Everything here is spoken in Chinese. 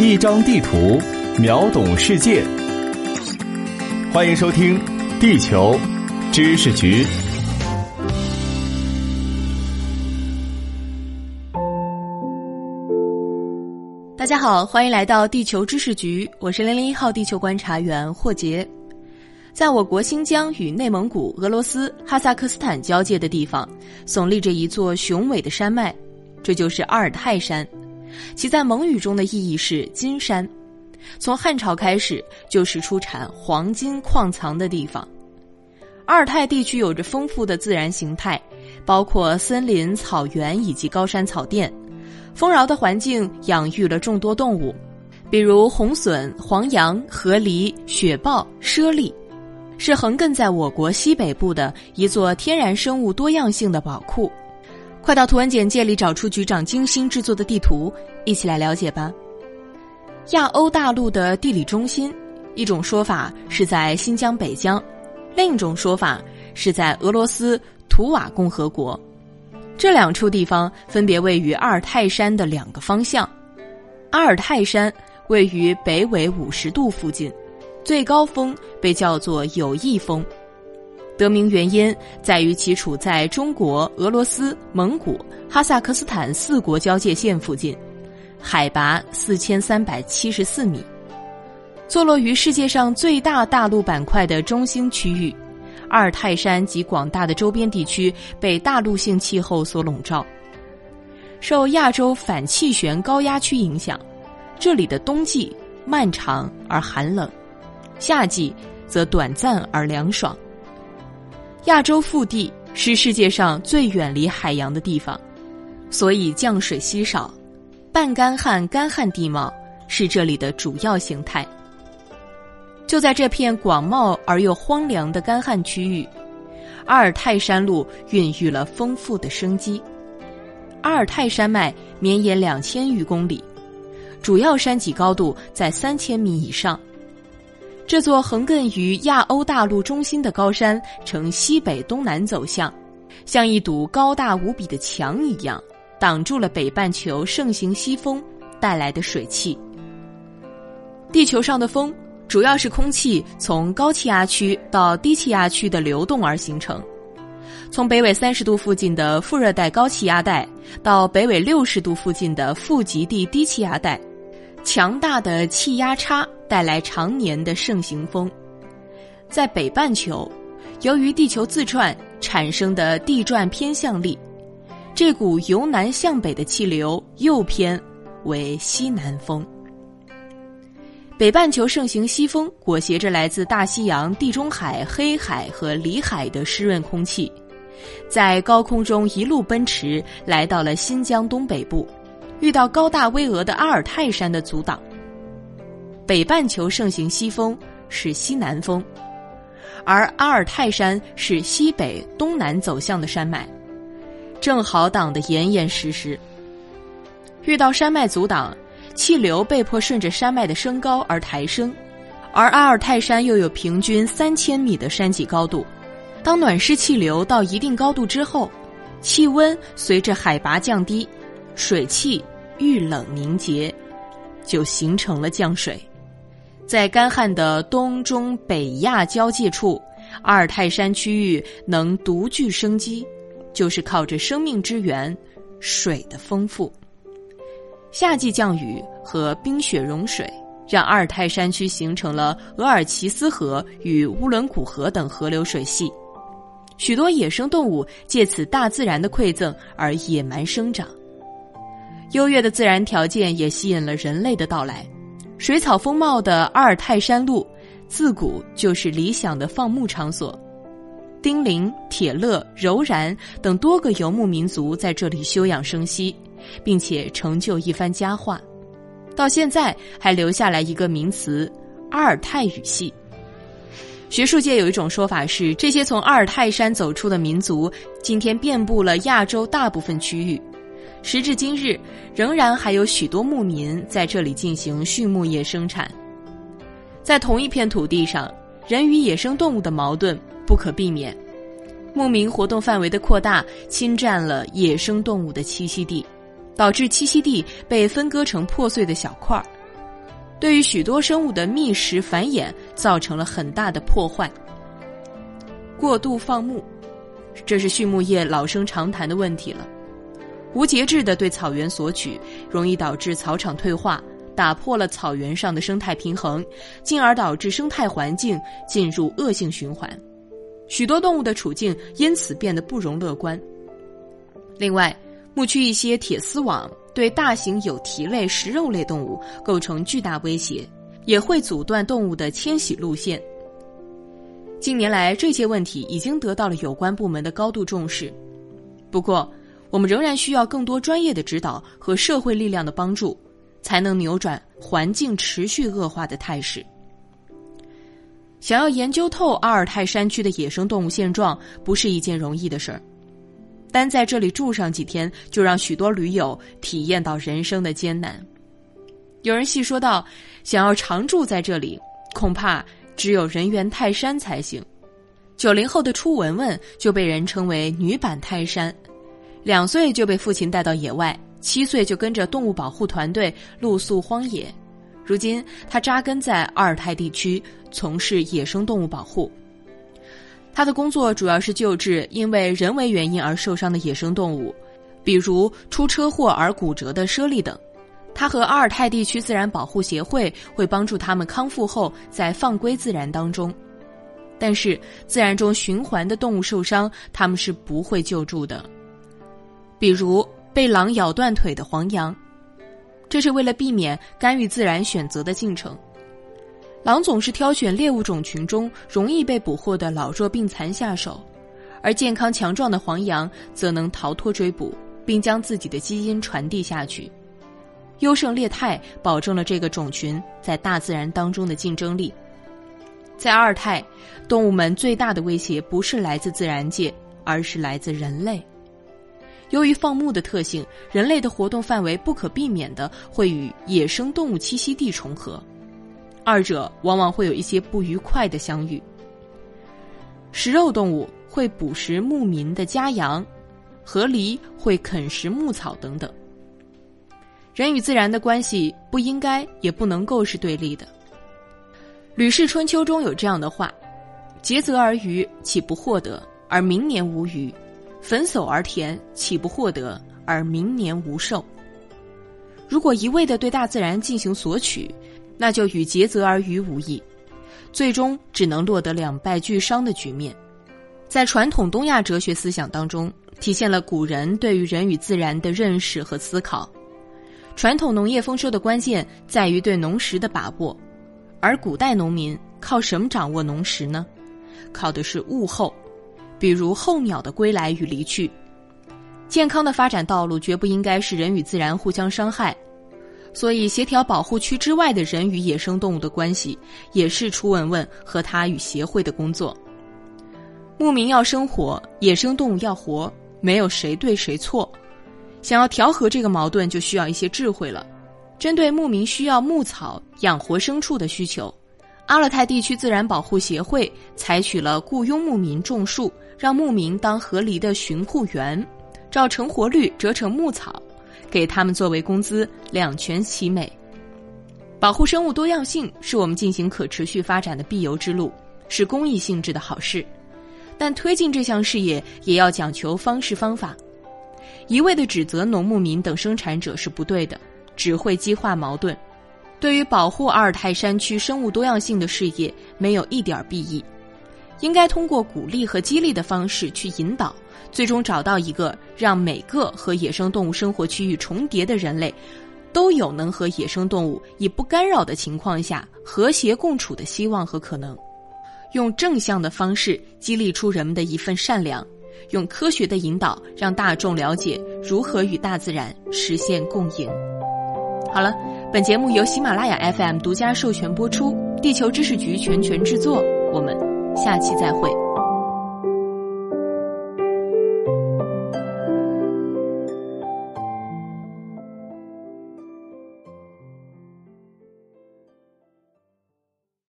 一张地图，秒懂世界。欢迎收听《地球知识局》。大家好，欢迎来到《地球知识局》，我是零零一号地球观察员霍杰。在我国新疆与内蒙古、俄罗斯、哈萨克斯坦交界的地方，耸立着一座雄伟的山脉，这就是阿尔泰山。其在蒙语中的意义是金山。从汉朝开始，就是出产黄金矿藏的地方。阿尔泰地区有着丰富的自然形态，包括森林、草原以及高山草甸。丰饶的环境养育了众多动物，比如红隼、黄羊、河狸、雪豹、猞猁，是横亘在我国西北部的一座天然生物多样性的宝库。快到图文简介里找出局长精心制作的地图，一起来了解吧。亚欧大陆的地理中心，一种说法是在新疆北疆，另一种说法是在俄罗斯图瓦共和国。这两处地方分别位于阿尔泰山的两个方向。阿尔泰山位于北纬五十度附近，最高峰被叫做友谊峰，得名原因在于其处在中国、俄罗斯、蒙古、哈萨克斯坦四国交界线附近。海拔四千三百七十四米，坐落于世界上最大大陆板块的中心区域，阿尔泰山及广大的周边地区被大陆性气候所笼罩。受亚洲反气旋高压区影响，这里的冬季漫长而寒冷，夏季则短暂而凉爽。亚洲腹地是世界上最远离海洋的地方，所以降水稀少。半干旱、干旱地貌是这里的主要形态。就在这片广袤而又荒凉的干旱区域，阿尔泰山路孕育了丰富的生机。阿尔泰山脉绵延两千余公里，主要山脊高度在三千米以上。这座横亘于亚欧大陆中心的高山呈西北东南走向，像一堵高大无比的墙一样。挡住了北半球盛行西风带来的水汽。地球上的风主要是空气从高气压区到低气压区的流动而形成。从北纬三十度附近的副热带高气压带到北纬六十度附近的副极地低气压带，强大的气压差带来常年的盛行风。在北半球，由于地球自转产生的地转偏向力。这股由南向北的气流右偏为西南风。北半球盛行西风，裹挟着来自大西洋、地中海、黑海和里海的湿润空气，在高空中一路奔驰，来到了新疆东北部，遇到高大巍峨的阿尔泰山的阻挡。北半球盛行西风是西南风，而阿尔泰山是西北东南走向的山脉。正好挡得严严实实。遇到山脉阻挡，气流被迫顺着山脉的升高而抬升，而阿尔泰山又有平均三千米的山脊高度。当暖湿气流到一定高度之后，气温随着海拔降低，水汽遇冷凝结，就形成了降水。在干旱的东中北亚交界处，阿尔泰山区域能独具生机。就是靠着生命之源水的丰富，夏季降雨和冰雪融水，让阿尔泰山区形成了额尔齐斯河与乌伦古河等河流水系，许多野生动物借此大自然的馈赠而野蛮生长。优越的自然条件也吸引了人类的到来，水草丰茂的阿尔泰山路自古就是理想的放牧场所。丁零、铁勒、柔然等多个游牧民族在这里休养生息，并且成就一番佳话。到现在还留下来一个名词——阿尔泰语系。学术界有一种说法是，这些从阿尔泰山走出的民族，今天遍布了亚洲大部分区域。时至今日，仍然还有许多牧民在这里进行畜牧业生产。在同一片土地上，人与野生动物的矛盾。不可避免，牧民活动范围的扩大侵占了野生动物的栖息地，导致栖息地被分割成破碎的小块儿。对于许多生物的觅食繁衍造成了很大的破坏。过度放牧，这是畜牧业老生常谈的问题了。无节制的对草原索取，容易导致草场退化，打破了草原上的生态平衡，进而导致生态环境进入恶性循环，许多动物的处境因此变得不容乐观。另外，牧区一些铁丝网对大型有蹄类食肉类动物构成巨大威胁，也会阻断动物的迁徙路线。近年来，这些问题已经得到了有关部门的高度重视，不过。我们仍然需要更多专业的指导和社会力量的帮助，才能扭转环境持续恶化的态势。想要研究透阿尔泰山区的野生动物现状，不是一件容易的事儿。单在这里住上几天，就让许多驴友体验到人生的艰难。有人细说到，想要常住在这里，恐怕只有人猿泰山才行。九零后的初文文就被人称为女版泰山。两岁就被父亲带到野外，七岁就跟着动物保护团队露宿荒野。如今，他扎根在阿尔泰地区，从事野生动物保护。他的工作主要是救治因为人为原因而受伤的野生动物，比如出车祸而骨折的猞猁等。他和阿尔泰地区自然保护协会会帮助他们康复后再放归自然当中。但是，自然中循环的动物受伤，他们是不会救助的。比如被狼咬断腿的黄羊，这是为了避免干预自然选择的进程。狼总是挑选猎物种群中容易被捕获的老弱病残下手，而健康强壮的黄羊则能逃脱追捕，并将自己的基因传递下去。优胜劣汰保证了这个种群在大自然当中的竞争力。在阿尔泰，动物们最大的威胁不是来自自然界，而是来自人类。由于放牧的特性，人类的活动范围不可避免的会与野生动物栖息地重合，二者往往会有一些不愉快的相遇。食肉动物会捕食牧民的家羊，河狸会啃食牧草等等。人与自然的关系不应该也不能够是对立的。《吕氏春秋》中有这样的话：“竭泽而渔，岂不获得？而明年无鱼。”焚叟而田，岂不获得而明年无寿？如果一味的对大自然进行索取，那就与竭泽而渔无异，最终只能落得两败俱伤的局面。在传统东亚哲学思想当中，体现了古人对于人与自然的认识和思考。传统农业丰收的关键在于对农时的把握，而古代农民靠什么掌握农时呢？靠的是物候。比如候鸟的归来与离去，健康的发展道路绝不应该是人与自然互相伤害，所以协调保护区之外的人与野生动物的关系，也是楚文文和他与协会的工作。牧民要生活，野生动物要活，没有谁对谁错。想要调和这个矛盾，就需要一些智慧了。针对牧民需要牧草养活牲畜的需求，阿勒泰地区自然保护协会采取了雇佣牧民种树。让牧民当河狸的巡护员，照成活率折成牧草，给他们作为工资，两全其美。保护生物多样性是我们进行可持续发展的必由之路，是公益性质的好事。但推进这项事业也要讲求方式方法，一味的指责农牧民等生产者是不对的，只会激化矛盾，对于保护阿尔泰山区生物多样性的事业没有一点裨益。应该通过鼓励和激励的方式去引导，最终找到一个让每个和野生动物生活区域重叠的人类，都有能和野生动物以不干扰的情况下和谐共处的希望和可能。用正向的方式激励出人们的一份善良，用科学的引导让大众了解如何与大自然实现共赢。好了，本节目由喜马拉雅 FM 独家授权播出，地球知识局全权制作，我们。下期再会。